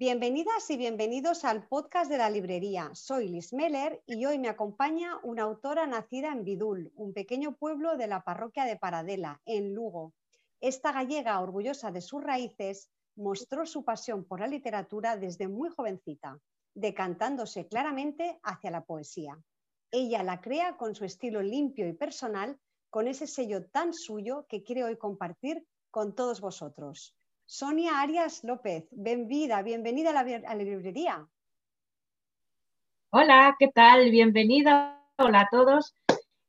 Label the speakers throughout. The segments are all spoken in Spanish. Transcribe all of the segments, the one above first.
Speaker 1: Bienvenidas y bienvenidos al podcast de la librería. Soy Liz Meller y hoy me acompaña una autora nacida en Bidul, un pequeño pueblo de la parroquia de Paradela, en Lugo. Esta gallega, orgullosa de sus raíces, mostró su pasión por la literatura desde muy jovencita, decantándose claramente hacia la poesía. Ella la crea con su estilo limpio y personal, con ese sello tan suyo que quiere hoy compartir con todos vosotros. Sonia Arias López, bienvenida, bienvenida a la, a la librería.
Speaker 2: Hola, ¿qué tal? Bienvenida. Hola a todos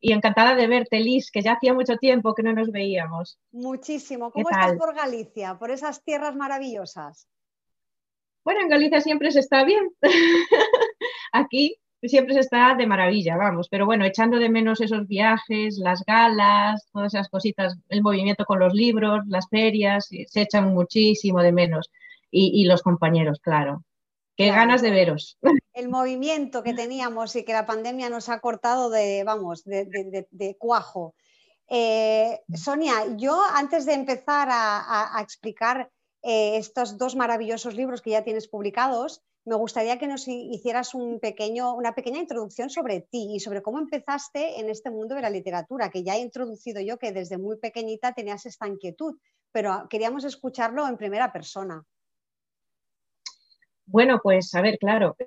Speaker 2: y encantada de verte, Liz, que ya hacía mucho tiempo que no nos veíamos.
Speaker 1: Muchísimo. ¿Cómo estás por Galicia, por esas tierras maravillosas?
Speaker 2: Bueno, en Galicia siempre se está bien. Aquí siempre se está de maravilla, vamos, pero bueno, echando de menos esos viajes, las galas, todas esas cositas, el movimiento con los libros, las ferias, se echan muchísimo de menos. Y, los compañeros, claro. Qué ganas de veros.
Speaker 1: El movimiento que teníamos y que la pandemia nos ha cortado de, vamos, de, cuajo. Eh, Sonia, yo antes de empezar a, explicar eh, estos dos maravillosos libros que ya tienes publicados, me gustaría que nos hicieras una pequeña introducción sobre ti y sobre cómo empezaste en este mundo de la literatura, que ya he introducido yo que desde muy pequeñita tenías esta inquietud, pero queríamos escucharlo en primera persona.
Speaker 2: Bueno, pues a ver, claro,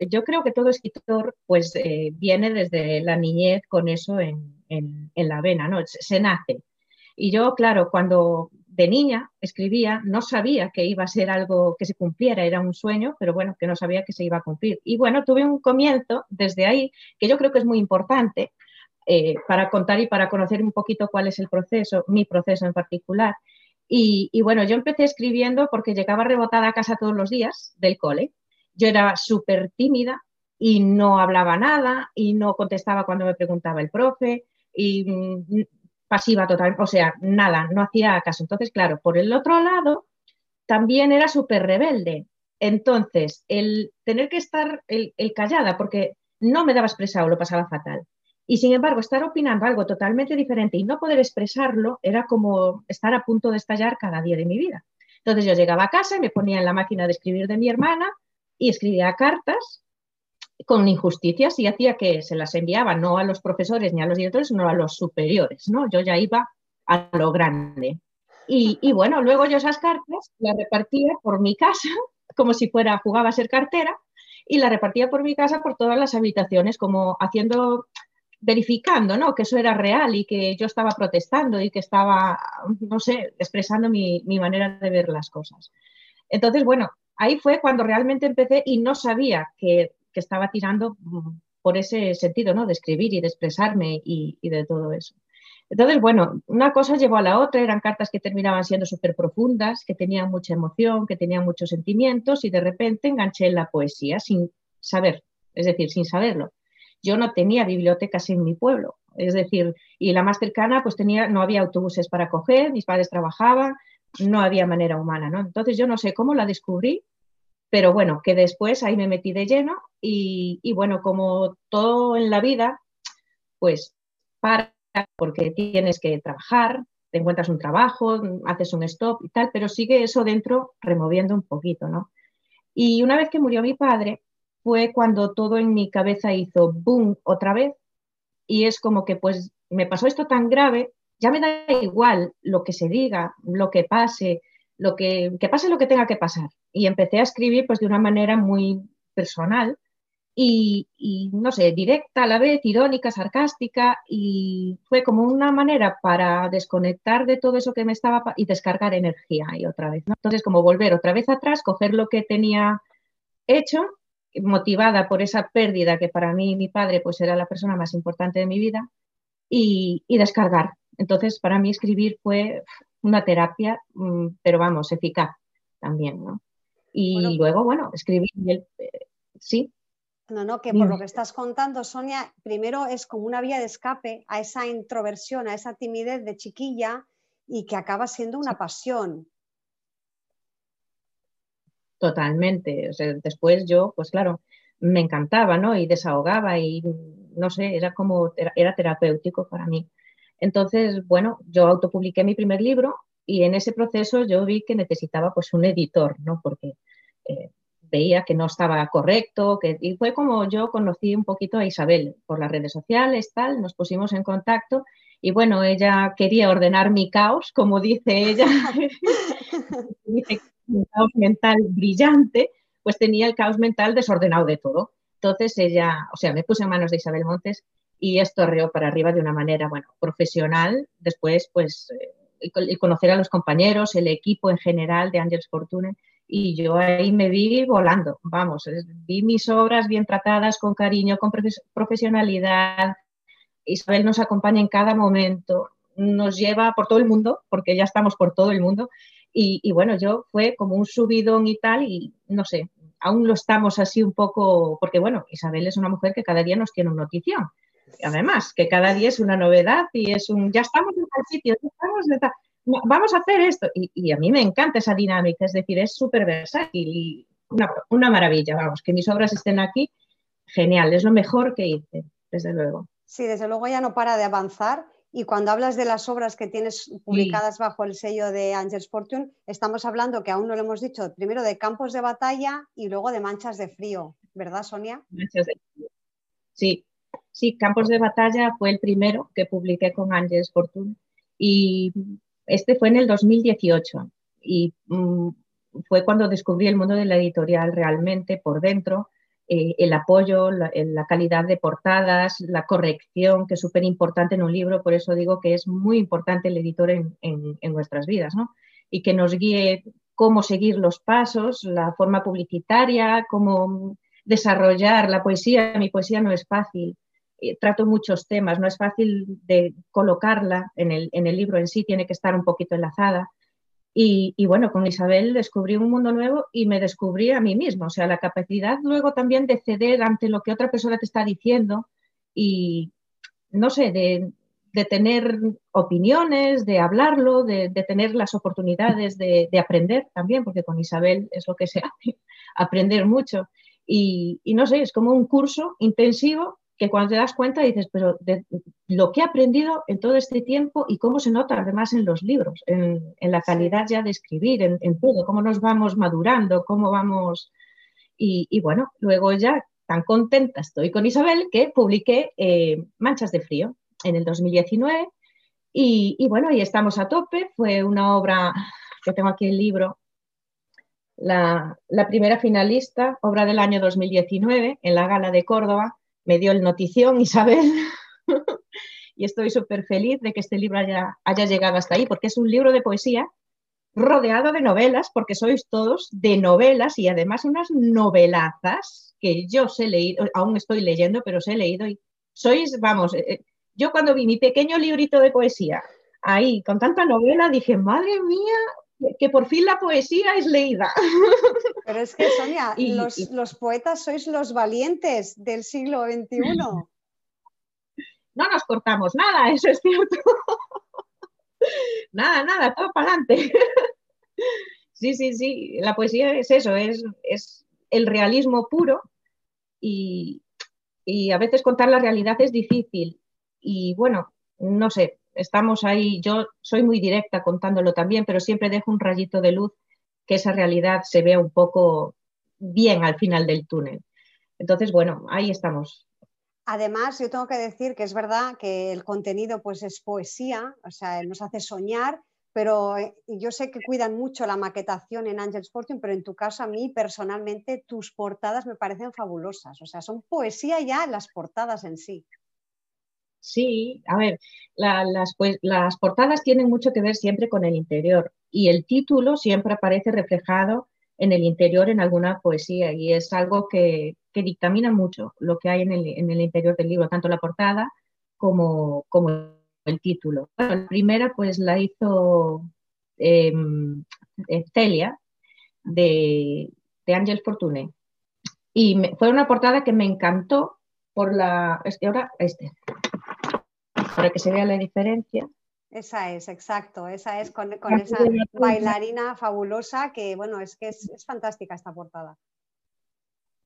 Speaker 2: yo creo que todo escritor pues eh, viene desde la niñez con eso en, la vena, ¿no? se nace. Y yo, claro, cuando de niña escribía, no sabía que iba a ser algo que se cumpliera, era un sueño, pero bueno, que no sabía que se iba a cumplir. Y bueno, tuve un comienzo desde ahí, que yo creo que es muy importante eh, para contar y para conocer un poquito cuál es el proceso, mi proceso en particular. Y, bueno, yo empecé escribiendo porque llegaba rebotada a casa todos los días del cole. Yo era súper tímida y no hablaba nada y no contestaba cuando me preguntaba el profe y mm, pasiva total, o sea, nada, no hacía caso. Entonces, claro, por el otro lado, también era súper rebelde. Entonces, el tener que estar el, callada, porque no me daba expresado, lo pasaba fatal. Y sin embargo, estar opinando algo totalmente diferente y no poder expresarlo era como estar a punto de estallar cada día de mi vida. Entonces yo llegaba a casa y me ponía en la máquina de escribir de mi hermana y escribía cartas con injusticias y hacía que se las enviaba no a los profesores ni a los directores, sino a los superiores, ¿no? Yo ya iba a lo grande. Y, bueno, luego yo esas cartas las repartía por mi casa, como si fuera, jugaba a ser cartera, y las repartía por mi casa por todas las habitaciones, como haciendo, verificando, ¿no? Que eso era real y que yo estaba protestando y que estaba, no sé, expresando mi, mi manera de ver las cosas. Entonces, bueno, ahí fue cuando realmente empecé y no sabía que que estaba tirando mm, por ese sentido, ¿no? De escribir y de expresarme y, de todo eso. Entonces, bueno, una cosa llevó a la otra, eran cartas que terminaban siendo súper profundas, que tenían mucha emoción, que tenían muchos sentimientos y de repente enganché en la poesía sin saber, es decir, sin saberlo. Yo no tenía bibliotecas en mi pueblo, es decir, y la más cercana pues tenía, no había autobuses para coger, mis padres trabajaban, no había manera humana, ¿no? Entonces yo no sé cómo la descubrí, pero bueno, que después ahí me metí de lleno y, bueno, como todo en la vida, pues para, porque tienes que trabajar, te encuentras un trabajo, haces un stop y tal, pero sigue eso dentro removiendo un poquito, ¿no? Y una vez que murió mi padre, fue cuando todo en mi cabeza hizo boom otra vez y es como que pues me pasó esto tan grave, ya me da igual lo que se diga, lo que pase, lo que, que pase lo que tenga que pasar. Y empecé a escribir pues de una manera muy personal y, no sé, directa a la vez, irónica, sarcástica, y fue como una manera para desconectar de todo eso que me estaba y descargar energía y otra vez. Entonces, como volver otra vez atrás, coger lo que tenía hecho, motivada por esa pérdida que para mí mi padre pues era la persona más importante de mi vida, y, y descargar. Entonces, para mí escribir fue una terapia, mm, pero vamos, eficaz también, ¿no? Y luego, bueno, escribí, el, eh, sí.
Speaker 1: No, no, que por lo que estás contando, Sonia, primero es como una vía de escape a esa introversión, a esa timidez de chiquilla y que acaba siendo una pasión.
Speaker 2: Totalmente. después yo, pues claro, me encantaba, ¿no? Y desahogaba y no sé, era como, era terapéutico para mí. Entonces, bueno, yo autopubliqué mi primer libro y en ese proceso yo vi que necesitaba pues un editor, ¿no? Porque eh, veía que no estaba correcto, que, y fue como yo conocí un poquito a Isabel por las redes sociales, tal, nos pusimos en contacto y bueno, ella quería ordenar mi caos, como dice ella, dice un caos mental brillante, pues tenía el caos mental desordenado de todo. Entonces ella, o sea, me puse en manos de Isabel Montes y esto reó para arriba de una manera, bueno, profesional. Después, pues, eh, conocer a los compañeros, el equipo en general de Angels Fortune y yo ahí me vi volando, vamos, vi mis obras bien tratadas, con cariño, con profesionalidad. Isabel nos acompaña en cada momento, nos lleva por todo el mundo, porque ya estamos por todo el mundo. Y, y, bueno, yo fue como un subidón y tal, y no sé, aún lo estamos así un poco, porque bueno, Isabel es una mujer que cada día nos tiene una notición. Además, que cada día es una novedad y es un, ya estamos en tal sitio, ya estamos en tal vamos a hacer esto. Y, a mí me encanta esa dinámica, es decir, es súper versátil y una, maravilla, vamos, que mis obras estén aquí, genial, es lo mejor que hice, desde luego.
Speaker 1: Sí, desde luego ya no para de avanzar. Y cuando hablas de las obras que tienes publicadas bajo el sello de Angels Fortune, estamos hablando, que aún no lo hemos dicho, primero de campos de batalla y luego de manchas de frío, ¿verdad, Sonia? Manchas de frío.
Speaker 2: Sí, sí, Campos de batalla fue el primero que publiqué con Angels Fortune. Y este fue en el 2018 y mm, fue cuando descubrí el mundo de la editorial realmente por dentro, eh, el apoyo, la, calidad de portadas, la corrección, que es súper importante en un libro, por eso digo que es muy importante el editor en, nuestras vidas, ¿no? Y que nos guíe cómo seguir los pasos, la forma publicitaria, cómo desarrollar la poesía. Mi poesía no es fácil, eh, trato muchos temas, no es fácil de colocarla en el, en el, libro en sí, tiene que estar un poquito enlazada. Y, bueno, con Isabel descubrí un mundo nuevo y me descubrí a mí mismo, o sea, la capacidad luego también de ceder ante lo que otra persona te está diciendo y, no sé, de, de tener opiniones, de hablarlo, de, tener las oportunidades de, de, aprender también, porque con Isabel es lo que se hace, aprender mucho. Y no sé, es como un curso intensivo que cuando te das cuenta dices, pero de lo que he aprendido en todo este tiempo y cómo se nota además en los libros, en, la calidad ya de escribir, en, todo, cómo nos vamos madurando, cómo vamos... Y, bueno, luego ya tan contenta estoy con Isabel que publiqué eh, Manchas de Frío en el 2019 y, y, bueno, ahí estamos a tope. Fue una obra, que tengo aquí el libro, la, la primera finalista, obra del año 2019 en la Gala de Córdoba me dio el notición Isabel y estoy súper feliz de que este libro haya, haya llegado hasta ahí, porque es un libro de poesía rodeado de novelas, porque sois todos de novelas y además unas novelazas que yo os he leído, aún estoy leyendo, pero os he leído y sois, vamos, eh, eh, yo cuando vi mi pequeño librito de poesía ahí con tanta novela dije, madre mía, que por fin la poesía es leída.
Speaker 1: Pero es que, Sonia, los, poetas sois los valientes del siglo XXI.
Speaker 2: No nos cortamos nada, eso es cierto. nada, nada, todo para adelante. sí, sí, sí, la poesía es eso, es, es el realismo puro y, y a veces contar la realidad es difícil. Y bueno, no sé, estamos ahí, yo soy muy directa contándolo también, pero siempre dejo un rayito de luz que esa realidad se vea un poco bien al final del túnel. Entonces, bueno, ahí estamos.
Speaker 1: Además, yo tengo que decir que es verdad que el contenido pues es poesía, o sea, nos hace soñar, pero eh, yo sé que cuidan mucho la maquetación en Angel Sporting, pero en tu caso a mí personalmente tus portadas me parecen fabulosas, o sea, son poesía ya las portadas en sí.
Speaker 2: Sí, a ver, las, pues, las portadas tienen mucho que ver siempre con el interior y el título siempre aparece reflejado en el interior en alguna poesía y es algo que, dictamina mucho lo que hay en el, interior del libro, tanto la portada como, como el título. la primera pues la hizo em, eh, Celia de, de Ángel Fortuné y fue una portada que me encantó por la... Es que ahora, este, para que se vea la diferencia.
Speaker 1: Esa es, exacto, esa es con, esa bailarina fabulosa que, bueno, es que es, fantástica esta portada.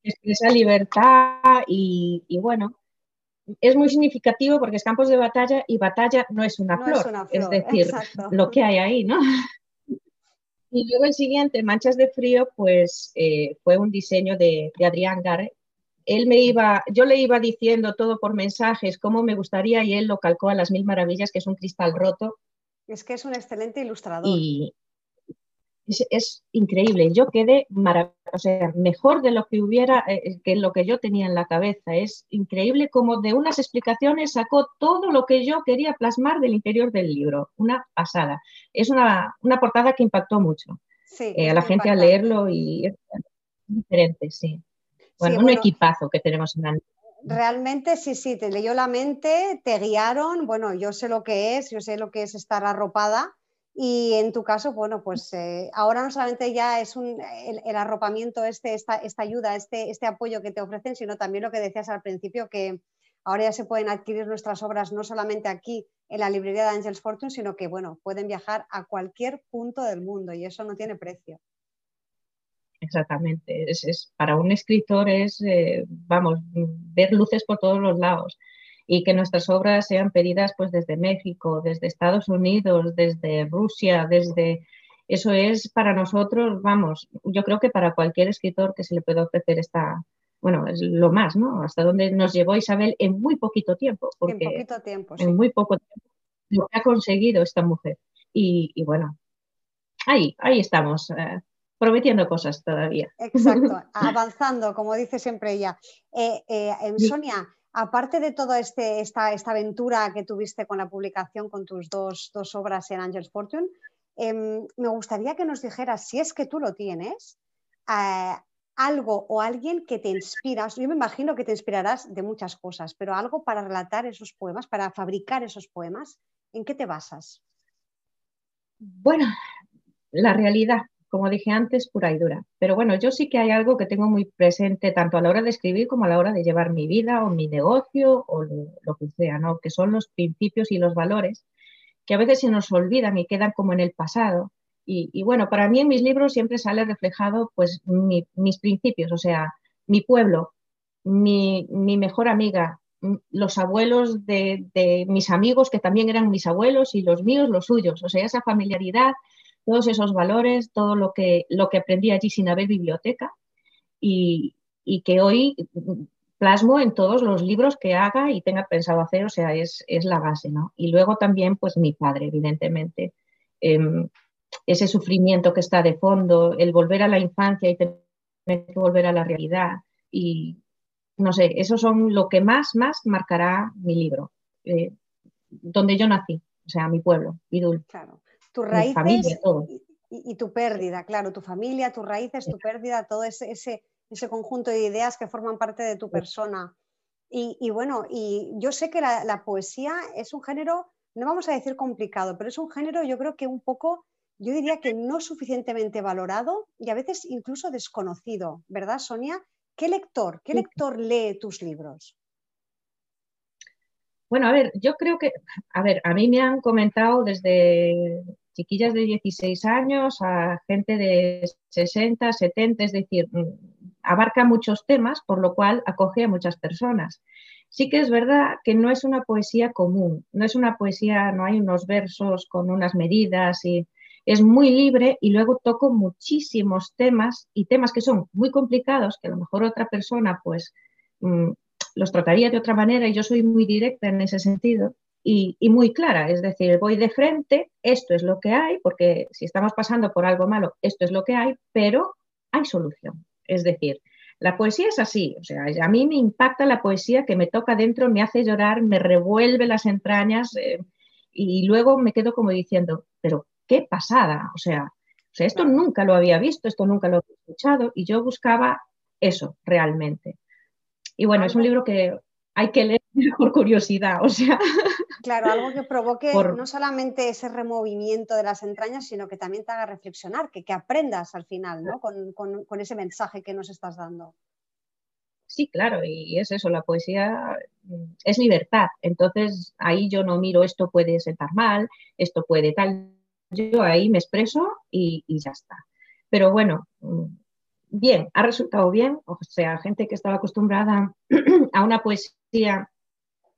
Speaker 2: Esa libertad y, bueno, es muy significativo porque es campos de batalla y batalla no es una, flor, es, decir, lo que hay ahí, ¿no? Y luego el siguiente, Manchas de Frío, pues eh, fue un diseño de, de Adrián Garre. Él me iba, yo le iba diciendo todo por mensajes, cómo me gustaría, y él lo calcó a las mil maravillas, que es un cristal roto.
Speaker 1: Es que es un excelente ilustrador.
Speaker 2: Y, es, increíble. Yo quedé o sea, mejor de lo que hubiera, eh, eh, que lo que yo tenía en la cabeza. Es increíble como de unas explicaciones sacó todo lo que yo quería plasmar del interior del libro. Una pasada. Es una, portada que impactó mucho eh, a la gente al leerlo y es diferente, sí. Bueno, un equipazo que tenemos en la
Speaker 1: Realmente sí, sí, te leyó la mente, te guiaron, bueno, yo sé lo que es, yo sé lo que es estar arropada. Y en tu caso, bueno, pues eh, ahora no solamente ya es un, el, arropamiento, este, esta, esta ayuda, este, este apoyo que te ofrecen, sino también lo que decías al principio, que ahora ya se pueden adquirir nuestras obras no solamente aquí en la librería de Angels Fortune, sino que, bueno, pueden viajar a cualquier punto del mundo y eso no tiene precio.
Speaker 2: Exactamente, es, para un escritor es, eh, vamos, ver luces por todos los lados y que nuestras obras sean pedidas pues desde México, desde Estados Unidos, desde Rusia, desde... Eso es para nosotros, vamos, yo creo que para cualquier escritor que se le pueda ofrecer esta, bueno, es lo más, ¿no? Hasta donde nos llevó Isabel en muy poquito tiempo, porque en poquito tiempo, sí. en muy poco tiempo lo que ha conseguido esta mujer. Y, bueno, ahí, ahí estamos, eh, prometiendo cosas todavía.
Speaker 1: Exacto, avanzando, como dice siempre ella. Eh, eh, Sonia, aparte de toda este, esta, esta, aventura que tuviste con la publicación con tus dos, obras en Angels Fortune, em, me gustaría que nos dijeras, si es que tú lo tienes, eh, algo o alguien que te inspira. Yo me imagino que te inspirarás de muchas cosas, pero algo para relatar esos poemas, para fabricar esos poemas, ¿en qué te basas?
Speaker 2: Bueno, la realidad, como dije antes, pura y dura. Pero bueno, yo sí que hay algo que tengo muy presente tanto a la hora de escribir como a la hora de llevar mi vida o mi negocio o lo, que sea, ¿no? Que son los principios y los valores que a veces se nos olvidan y quedan como en el pasado. Y, bueno, para mí en mis libros siempre sale reflejado pues mis principios, o sea, mi pueblo, mi, mejor amiga, los abuelos de, de, mis amigos que también eran mis abuelos y los míos, los suyos, o sea, esa familiaridad, todos esos valores, todo lo que, lo que aprendí allí sin haber biblioteca y, que hoy plasmo en todos los libros que haga y tenga pensado hacer, o sea, es, la base, ¿no? Y luego también, pues mi padre, evidentemente. Em, ese sufrimiento que está de fondo, el volver a la infancia y tener que volver a la realidad. Y no sé, eso son lo que más, más marcará mi libro, eh, donde yo nací, o sea, mi pueblo, Idul.
Speaker 1: Claro tus raíces y, tu pérdida, claro, tu familia, tus raíces, tu pérdida, todo ese, ese, ese conjunto de ideas que forman parte de tu persona. Y, bueno, y yo sé que la, poesía es un género, no vamos a decir complicado, pero es un género yo creo que un poco, yo diría que no suficientemente valorado y a veces incluso desconocido, ¿verdad, Sonia? ¿Qué lector, qué lector lee tus libros?
Speaker 2: Bueno, a ver, yo creo que, a ver, a mí me han comentado desde chiquillas de 16 años a gente de 60, 70, es decir, mm, abarca muchos temas, por lo cual acoge a muchas personas. Sí que es verdad que no es una poesía común, no es una poesía, no hay unos versos con unas medidas y es muy libre y luego toco muchísimos temas y temas que son muy complicados, que a lo mejor otra persona pues mm, los trataría de otra manera y yo soy muy directa en ese sentido y, muy clara, es decir, voy de frente, esto es lo que hay, porque si estamos pasando por algo malo, esto es lo que hay, pero hay solución. Es decir, la poesía es así, o sea, a mí me impacta la poesía que me toca dentro, me hace llorar, me revuelve las entrañas eh, y luego me quedo como diciendo, pero qué pasada, o sea, o sea, esto nunca lo había visto, esto nunca lo había escuchado y yo buscaba eso realmente. Y bueno, es un libro que hay que leer por curiosidad, o sea.
Speaker 1: Claro, algo que provoque no solamente ese removimiento de las entrañas, sino que también te haga reflexionar, que, que aprendas al final, ¿no? Con, ese mensaje que nos estás dando.
Speaker 2: Sí, claro, y es eso, la poesía mm, es libertad. Entonces ahí yo no miro esto puede sentar mal, esto puede tal. Yo ahí me expreso y, y ya está. Pero bueno, mm, bien, ha resultado bien, o sea, gente que estaba acostumbrada a una poesía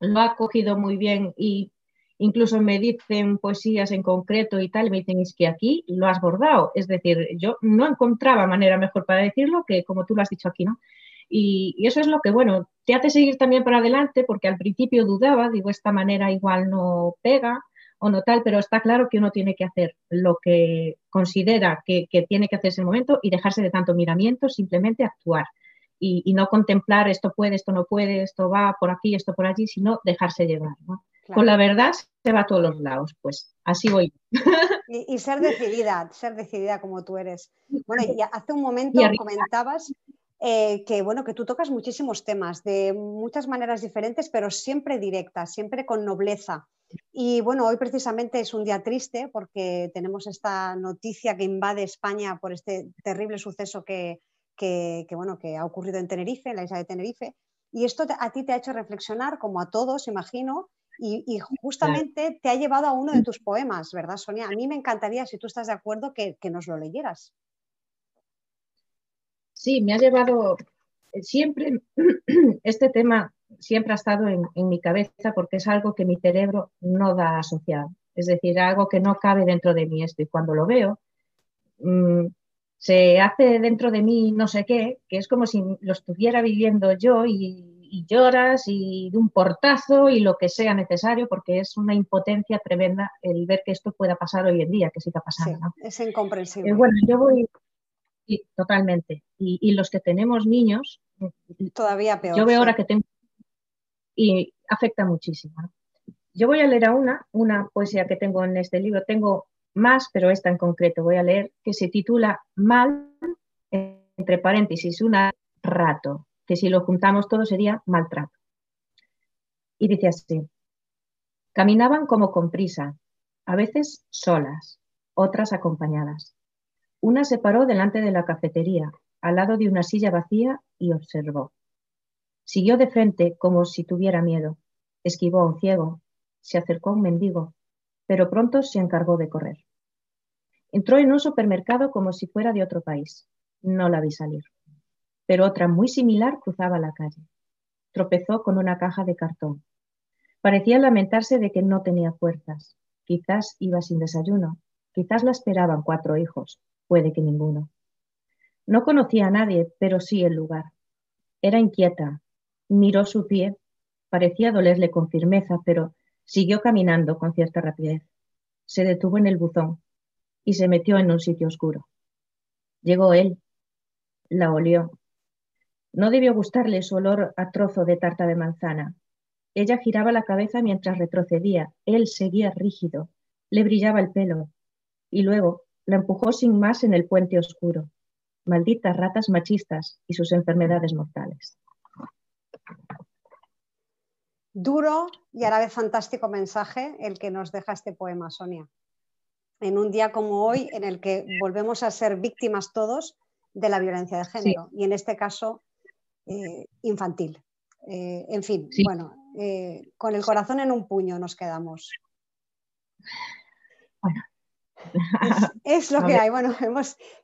Speaker 2: lo ha cogido muy bien y, incluso me dicen poesías en concreto y tal, y me dicen, es que aquí lo has bordado. Es decir, yo no encontraba manera mejor para decirlo que como tú lo has dicho aquí, ¿no? Y, eso es lo que, bueno, te hace seguir también para adelante, porque al principio dudaba, digo, esta manera igual no pega o no tal, pero está claro que uno tiene que hacer lo que considera que, tiene que hacer ese momento y dejarse de tanto miramiento, simplemente actuar. Y, no contemplar esto puede, esto no puede, esto va por aquí, esto por allí, sino dejarse llevar. Con la verdad se va a todos los lados, pues así voy.
Speaker 1: Y, ser decidida, ser decidida como tú eres. Bueno, y hace un momento comentabas eh, que bueno, que tú tocas muchísimos temas de muchas maneras diferentes, pero siempre directas, siempre con nobleza. Y bueno, hoy precisamente es un día triste porque tenemos esta noticia que invade España por este terrible suceso que, bueno, que ha ocurrido en Tenerife, en la isla de Tenerife. Y esto a ti te ha hecho reflexionar, como a todos, imagino, y, justamente te ha llevado a uno de tus poemas, ¿verdad, Sonia? A mí me encantaría, si tú estás de acuerdo, que nos lo leyeras.
Speaker 2: Sí, me ha llevado eh, siempre, este tema siempre ha estado en, mi cabeza porque es algo que mi cerebro no da asociado. Es decir, algo que no cabe dentro de mí esto. Y cuando lo veo, mm, se hace dentro de mí no sé qué, que es como si lo estuviera viviendo yo y, lloras y de un portazo y lo que sea necesario, porque es una impotencia tremenda el ver que esto pueda pasar hoy en día, que siga pasando.
Speaker 1: Es incomprensible. Eh,
Speaker 2: bueno, yo voy, Sí, totalmente. Y, los que tenemos niños,
Speaker 1: todavía peor.
Speaker 2: Yo veo ahora que tengo y afecta muchísimo. Yo voy a leer a una, una poesía que tengo en este libro. Tengo más, pero esta en concreto voy a leer, que se titula Mal, entre paréntesis, un rato, que si lo juntamos todo sería maltrato. Y dice así, caminaban como con prisa, a veces solas, otras acompañadas. Una se paró delante de la cafetería, al lado de una silla vacía, y observó. Siguió de frente como si tuviera miedo. Esquivó a un ciego. Se acercó a un mendigo, pero pronto se encargó de correr. Entró en un supermercado como si fuera de otro país. No la vi salir. Pero otra muy similar cruzaba la calle. Tropezó con una caja de cartón. Parecía lamentarse de que no tenía fuerzas. Quizás iba sin desayuno. Quizás la esperaban cuatro hijos puede que ninguno. No conocía a nadie, pero sí el lugar. Era inquieta. Miró su pie. Parecía dolerle con firmeza, pero siguió caminando con cierta rapidez. Se detuvo en el buzón y se metió en un sitio oscuro. Llegó él. La olió. No debió gustarle su olor a trozo de tarta de manzana. Ella giraba la cabeza mientras retrocedía. Él seguía rígido. Le brillaba el pelo. Y luego, la empujó sin más en el puente oscuro. Malditas ratas machistas y sus enfermedades mortales.
Speaker 1: Duro y a la vez fantástico mensaje el que nos deja este poema, Sonia. En un día como hoy, en el que volvemos a ser víctimas todos de la violencia de género, y en este caso eh, infantil. Eh, en fin, bueno, eh, con el corazón en un puño nos quedamos.
Speaker 2: Bueno,
Speaker 1: es, lo que hay. Bueno,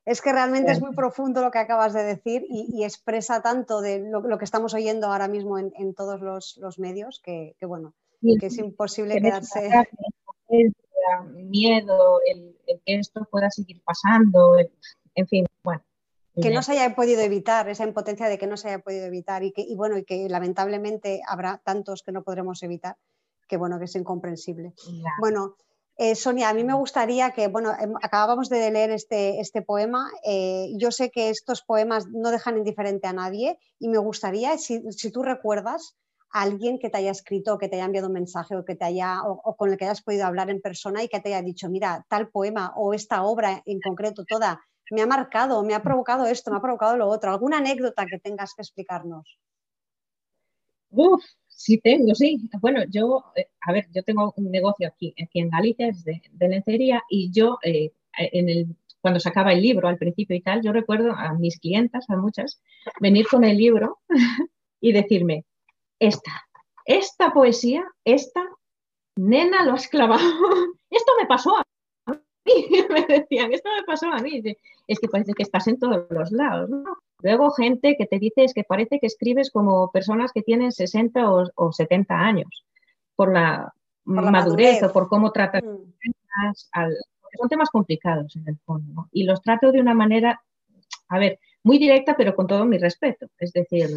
Speaker 1: es que realmente es muy profundo lo que acabas de decir y, expresa tanto de lo, que estamos oyendo ahora mismo en, todos los, medios que, bueno, que es imposible quedarse.
Speaker 2: Miedo, el, que esto pueda seguir pasando, en fin, bueno.
Speaker 1: Que no se haya podido evitar, esa impotencia de que no se haya podido evitar y que, y bueno, y que lamentablemente habrá tantos que no podremos evitar, que bueno, que es incomprensible. Bueno, eh, Sonia, a mí me gustaría que, bueno, em, acabábamos de leer este, este poema. Eh, yo sé que estos poemas no dejan indiferente a nadie y me gustaría, si, tú recuerdas a alguien que te haya escrito, que te haya enviado un mensaje o, que te haya, o, con el que hayas podido hablar en persona y que te haya dicho, mira, tal poema o esta obra en concreto toda me ha marcado, me ha provocado esto, me ha provocado lo otro. ¿Alguna anécdota que tengas que explicarnos?
Speaker 2: Uf, Sí tengo, sí. Bueno, yo, eh, a ver, yo tengo un negocio aquí, en Galicia, es de, lencería, y yo, eh, en el, cuando sacaba el libro al principio y tal, yo recuerdo a mis clientas, a muchas, venir con el libro y decirme, esta, esta poesía, esta, nena, lo has clavado. Esto me pasó a mí, me decían, esto me pasó a mí. Es que parece que estás en todos los lados, ¿no? Luego gente que te dice es que parece que escribes como personas que tienen 60 o, 70 años por la, madurez, o por cómo tratar mm. son temas complicados en el fondo, y los trato de una manera, a ver, muy directa, pero con todo mi respeto. Es decir,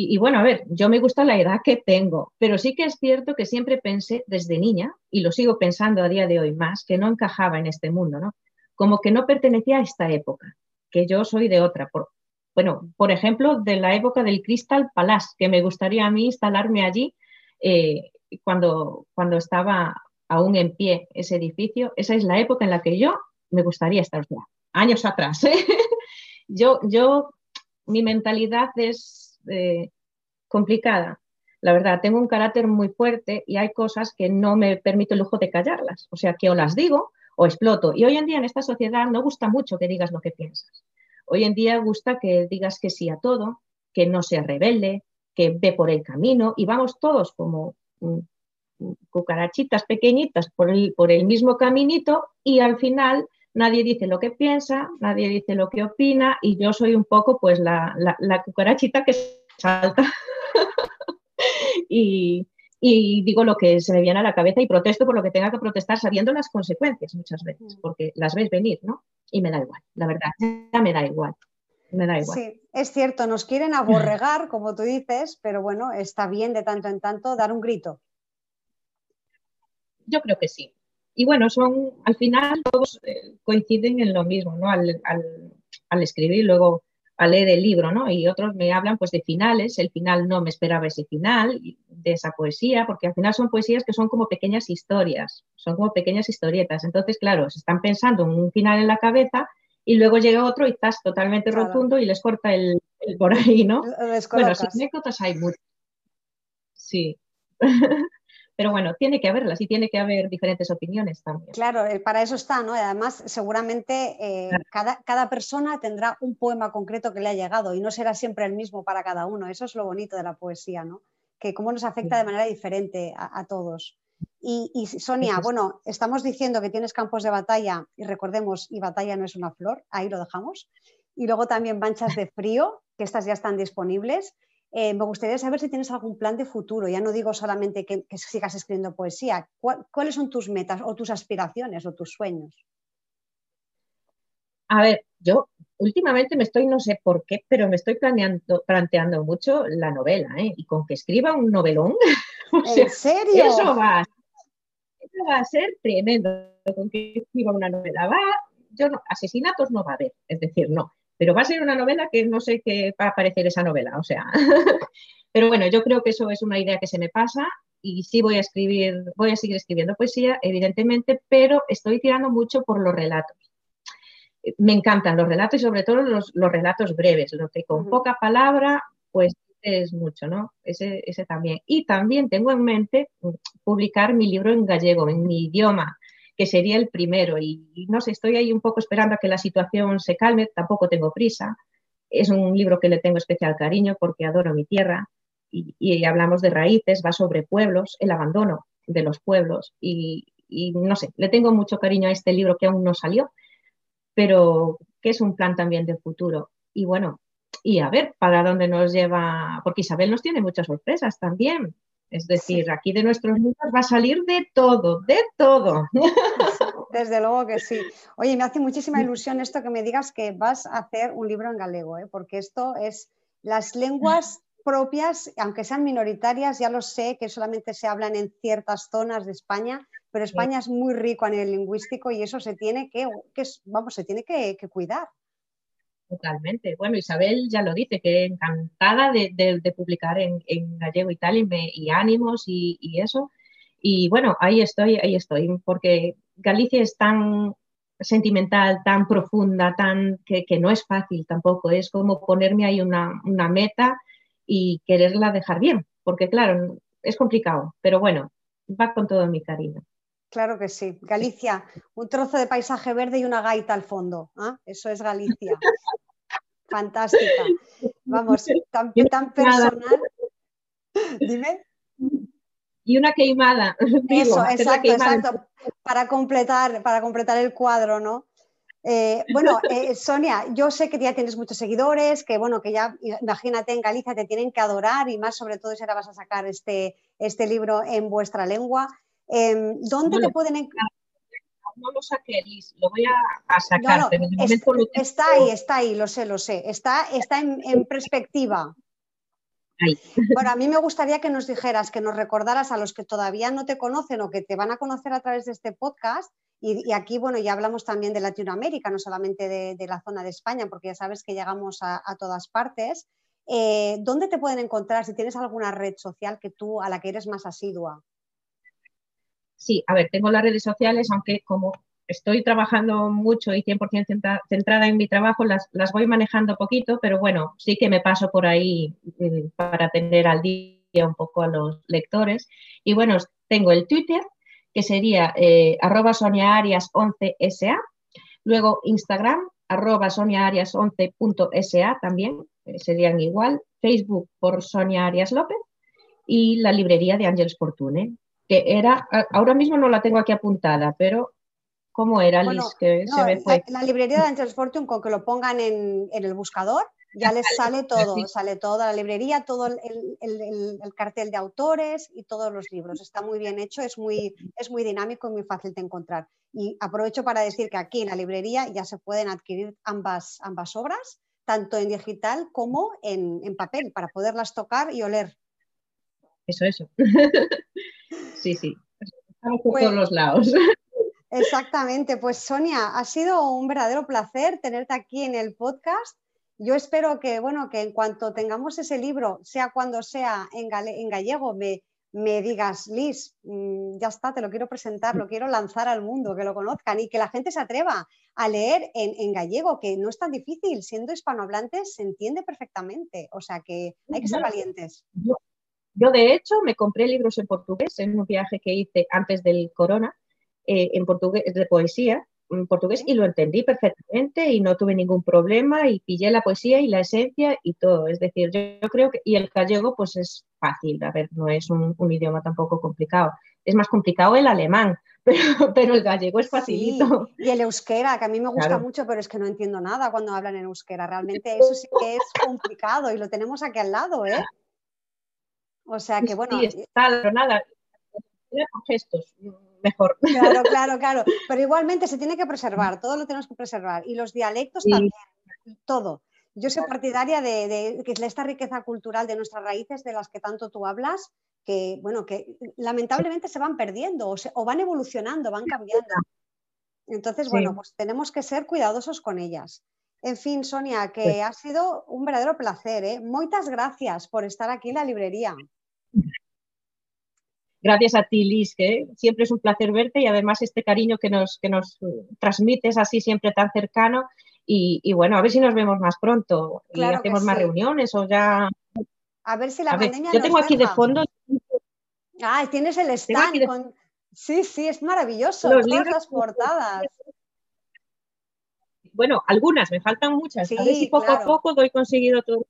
Speaker 2: y, bueno, a ver, yo me gusta la edad que tengo, pero sí que es cierto que siempre pensé desde niña, y lo sigo pensando a día de hoy más, que no encajaba en este mundo, ¿no? Como que no pertenecía a esta época, que yo soy de otra. Por, bueno, por ejemplo, de la época del Crystal Palace, que me gustaría a mí instalarme allí eh, cuando, cuando estaba aún en pie ese edificio. Esa es la época en la que yo me gustaría estar, años atrás. ¿eh? yo, yo, mi mentalidad es eh, complicada. La verdad, tengo un carácter muy fuerte y hay cosas que no me permito el lujo de callarlas. O sea, que o las digo o exploto. Y hoy en día en esta sociedad no gusta mucho que digas lo que piensas. Hoy en día gusta que digas que sí a todo, que no seas rebelde, que ve por el camino y vamos todos como mm, mm, cucarachitas pequeñitas por el, por el mismo caminito y al final nadie dice lo que piensa, nadie dice lo que opina y yo soy un poco pues la, la, cucarachita que salta y, y, digo lo que se me viene a la cabeza y protesto por lo que tenga que protestar sabiendo las consecuencias muchas veces, mm. porque las ves venir, ¿no? Y me da igual, la verdad, ya me da igual. Me da igual.
Speaker 1: Sí, es cierto, nos quieren aborregar, como tú dices, pero bueno, está bien de tanto en tanto dar un grito.
Speaker 2: Yo creo que sí y bueno, son, al final todos eh, coinciden en lo mismo, ¿no? Al, al, escribir, luego al leer el libro, ¿no? Y otros me hablan pues de finales, el final no me esperaba ese final, de esa poesía, porque al final son poesías que son como pequeñas historias, son como pequeñas historietas. Entonces, claro, se están pensando en un final en la cabeza y luego llega otro y estás totalmente rotundo y les corta el, por ahí, ¿no? bueno, anécdotas hay muchas. Sí. Pero bueno, tiene que haberlas y tiene que haber diferentes opiniones también.
Speaker 1: Claro, eh, para eso está, ¿no? Además, seguramente eh, cada, cada, persona tendrá un poema concreto que le ha llegado y no será siempre el mismo para cada uno. Eso es lo bonito de la poesía, ¿no? Que cómo nos afecta de manera diferente a, todos. Y, y, Sonia, bueno, estamos diciendo que tienes campos de batalla y recordemos, y batalla no es una flor, ahí lo dejamos. Y luego también manchas de frío, que estas ya están disponibles. Eh, me gustaría saber si tienes algún plan de futuro. Ya no digo solamente que, sigas escribiendo poesía. ¿Cuáles son tus metas o tus aspiraciones o tus sueños?
Speaker 2: A ver, yo últimamente me estoy, no sé por qué, pero me estoy planeando, planteando mucho la novela, ¿eh? Y con que escriba un novelón.
Speaker 1: ¿En serio?
Speaker 2: Eso va, eso va a ser tremendo. Con que escriba una novela. Va, yo no, asesinatos no va a haber, es decir, no pero va a ser una novela que no sé qué va a parecer esa novela, o sea, pero bueno, yo creo que eso es una idea que se me pasa y sí voy a escribir, voy a seguir escribiendo poesía, evidentemente, pero estoy tirando mucho por los relatos. Me encantan los relatos y sobre todo los, relatos breves, lo que con poca palabra, pues es mucho, ¿no? Ese, ese también. Y también tengo en mente publicar mi libro en gallego, en mi idioma, que sería el primero. Y, no sé, estoy ahí un poco esperando a que la situación se calme, tampoco tengo prisa. Es un libro que le tengo especial cariño porque adoro mi tierra y, hablamos de raíces, va sobre pueblos, el abandono de los pueblos y, no sé, le tengo mucho cariño a este libro que aún no salió, pero que es un plan también de futuro. Y bueno, y a ver para dónde nos lleva, porque Isabel nos tiene muchas sorpresas también. Es decir, aquí de nuestros libros va a salir de todo, de todo.
Speaker 1: Desde luego que sí. Oye, me hace muchísima ilusión esto que me digas que vas a hacer un libro en galego, ¿eh? porque esto es las lenguas propias, aunque sean minoritarias, ya lo sé que solamente se hablan en ciertas zonas de España, pero España es muy rico a nivel lingüístico y eso se tiene que, vamos, se tiene que cuidar.
Speaker 2: Totalmente. Bueno, Isabel ya lo dice, que encantada de, publicar en, gallego y tal, y, ánimos y, eso. Y bueno, ahí estoy, ahí estoy, porque Galicia es tan sentimental, tan profunda, tan que, no es fácil tampoco. Es como ponerme ahí una, una meta y quererla dejar bien, porque claro, es complicado, pero bueno, va con todo mi cariño.
Speaker 1: Claro que sí. Galicia, un trozo de paisaje verde y una gaita al fondo. ¿ah? Eso es Galicia. Fantástica. Vamos, tan, personal. Dime.
Speaker 2: Y una queimada.
Speaker 1: Eso, exacto, exacto. Para completar, para completar el cuadro, ¿no? Eh, bueno, eh, Sonia, yo sé que ya tienes muchos seguidores, que bueno, que ya imagínate en Galicia te tienen que adorar y más sobre todo si ahora vas a sacar este, este libro en vuestra lengua. Em, ¿Dónde te pueden encontrar?
Speaker 2: No lo saqué, Liz, lo voy a, sacar.
Speaker 1: está, ahí, está ahí, lo sé, lo sé. Está, está en, perspectiva. Bueno, a mí me gustaría que nos dijeras, que nos recordaras a los que todavía no te conocen o que te van a conocer a través de este podcast, y, aquí, bueno, ya hablamos también de Latinoamérica, no solamente de, la zona de España, porque ya sabes que llegamos a, todas partes. Eh, ¿Dónde te pueden encontrar si tienes alguna red social que tú a la que eres más asidua?
Speaker 2: Sí, a ver, tengo las redes sociales, aunque como estoy trabajando mucho y 100% centrada en mi trabajo, las, las, voy manejando poquito, pero bueno, sí que me paso por ahí mm, para tener al día un poco a los lectores. Y bueno, tengo el Twitter, que sería eh, arroba soniaarias11sa, luego Instagram, arroba soniaarias11.sa también, eh, serían igual, Facebook por Sonia Arias López y la librería de Ángeles Fortune, que era, ahora mismo no la tengo aquí apuntada, pero ¿cómo era, Liz? que
Speaker 1: se me fue? La, librería de Ángeles Fortune, con que lo pongan en, en el buscador, ya les sale todo, sale toda la librería, todo el, cartel de autores y todos los libros. Está muy bien hecho, es muy, es muy dinámico y muy fácil de encontrar. Y aprovecho para decir que aquí en la librería ya se pueden adquirir ambas, ambas obras, tanto en digital como en, papel, para poderlas tocar y oler.
Speaker 2: Eso, eso. sí, sí. Estamos por todos los lados.
Speaker 1: Exactamente, pues Sonia, ha sido un verdadero placer tenerte aquí en el podcast yo espero que, bueno, que en cuanto tengamos ese libro, sea cuando sea en, gallego, me, me, digas, Liz, mm, ya está, te lo quiero presentar, lo quiero lanzar al mundo, que lo conozcan y que la gente se atreva a leer en, gallego, que no es tan difícil, siendo hispanohablantes se entiende perfectamente, o sea que hay que ser valientes.
Speaker 2: Yo, de hecho, me compré libros en portugués en un viaje que hice antes del corona, eh, en portugués de poesía, portugués y lo entendí perfectamente y no tuve ningún problema y pillé la poesía y la esencia y todo. Es decir, yo, creo que, y el gallego pues es fácil, a ver, no es un, idioma tampoco complicado. Es más complicado el alemán, pero, pero el gallego es facilito.
Speaker 1: y el euskera, que a mí me gusta mucho, pero es que no entiendo nada cuando hablan en euskera. Realmente eso sí que es complicado y lo tenemos aquí al lado, ¿eh? O sea que bueno.
Speaker 2: Sí, está, nada, gestos mejor.
Speaker 1: Claro, claro, claro. Pero igualmente se tiene que preservar, todo lo tenemos que preservar. Y los dialectos también, todo. Yo soy partidaria de, de, esta riqueza cultural de nuestras raíces de las que tanto tú hablas, que, bueno, que lamentablemente se van perdiendo o, van evolucionando, van cambiando. Entonces, bueno, pues tenemos que ser cuidadosos con ellas. En fin, Sonia, que pues ha sido un verdadero placer. ¿eh? Muchas gracias por estar aquí en la librería.
Speaker 2: Gracias a ti, Liz, que siempre es un placer verte y además este cariño que nos, que nos transmites así siempre tan cercano. Y, bueno, a ver si nos vemos más pronto y hacemos más reuniones o ya.
Speaker 1: A ver si la pandemia.
Speaker 2: yo tengo aquí de fondo.
Speaker 1: Ah, tienes el stand. Sí, sí, es maravilloso. Los todas las portadas.
Speaker 2: Bueno, algunas, me faltan muchas. a ver si poco a poco doy conseguido todo.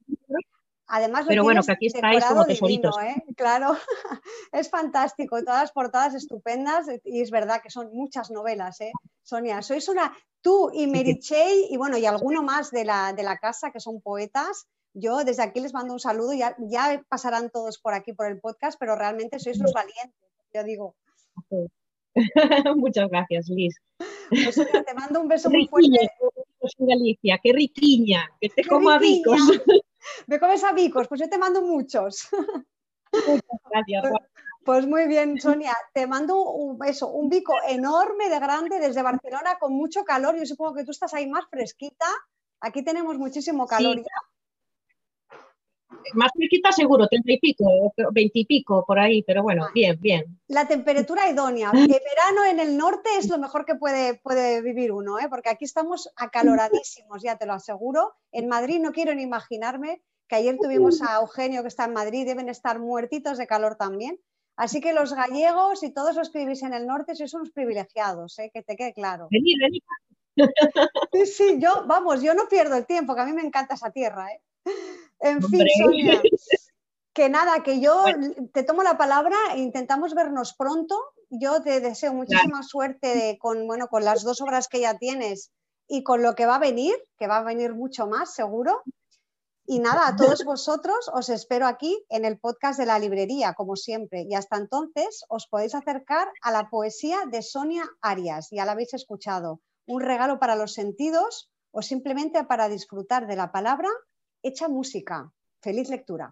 Speaker 1: Además,
Speaker 2: pero bueno, que aquí estáis como tesoritos.
Speaker 1: ¿eh? Claro, es fantástico, todas las portadas estupendas y es verdad que son muchas novelas, ¿eh? Sonia, sois una, tú y Merichey y bueno, y alguno más de la, de la casa que son poetas. Yo desde aquí les mando un saludo, ya, ya pasarán todos por aquí por el podcast, pero realmente sois los valientes, yo digo.
Speaker 2: Muchas gracias, Liz.
Speaker 1: Pues, te mando un beso muy fuerte.
Speaker 2: Galicia, qué riquiña, que te como a bicos.
Speaker 1: ¿Me comes a bicos? Pues yo te mando muchos.
Speaker 2: gracias.
Speaker 1: Pues muy bien, Sonia. Te mando un, beso, un bico enorme de grande desde Barcelona con mucho calor. Yo supongo que tú estás ahí más fresquita. Aquí tenemos muchísimo calor
Speaker 2: más fresquita seguro, treinta y pico, veinte y pico por ahí, pero bueno, ah. bien, bien.
Speaker 1: La temperatura idónea. El verano en el norte es lo mejor que puede, puede vivir uno, ¿eh? porque aquí estamos acaloradísimos, ya te lo aseguro. En Madrid no quiero ni imaginarme que ayer tuvimos a Eugenio que está en Madrid, deben estar muertitos de calor también. Así que los gallegos y todos los que vivís en el norte sois unos privilegiados, ¿eh? que te quede claro.
Speaker 2: Vení, vení.
Speaker 1: Sí, sí, yo, vamos, yo no pierdo el tiempo, que a mí me encanta esa tierra. ¿eh? En fin, Sonia, que nada, que yo te tomo la palabra e intentamos vernos pronto. Yo te deseo muchísima suerte con, bueno, con las dos obras que ya tienes y con lo que va a venir, que va a venir mucho más, seguro. Y nada, a todos vosotros os espero aquí en el podcast de la librería, como siempre. Y hasta entonces os podéis acercar a la poesía de Sonia Arias, ya la habéis escuchado. Un regalo para los sentidos o simplemente para disfrutar de la palabra hecha música. Feliz lectura.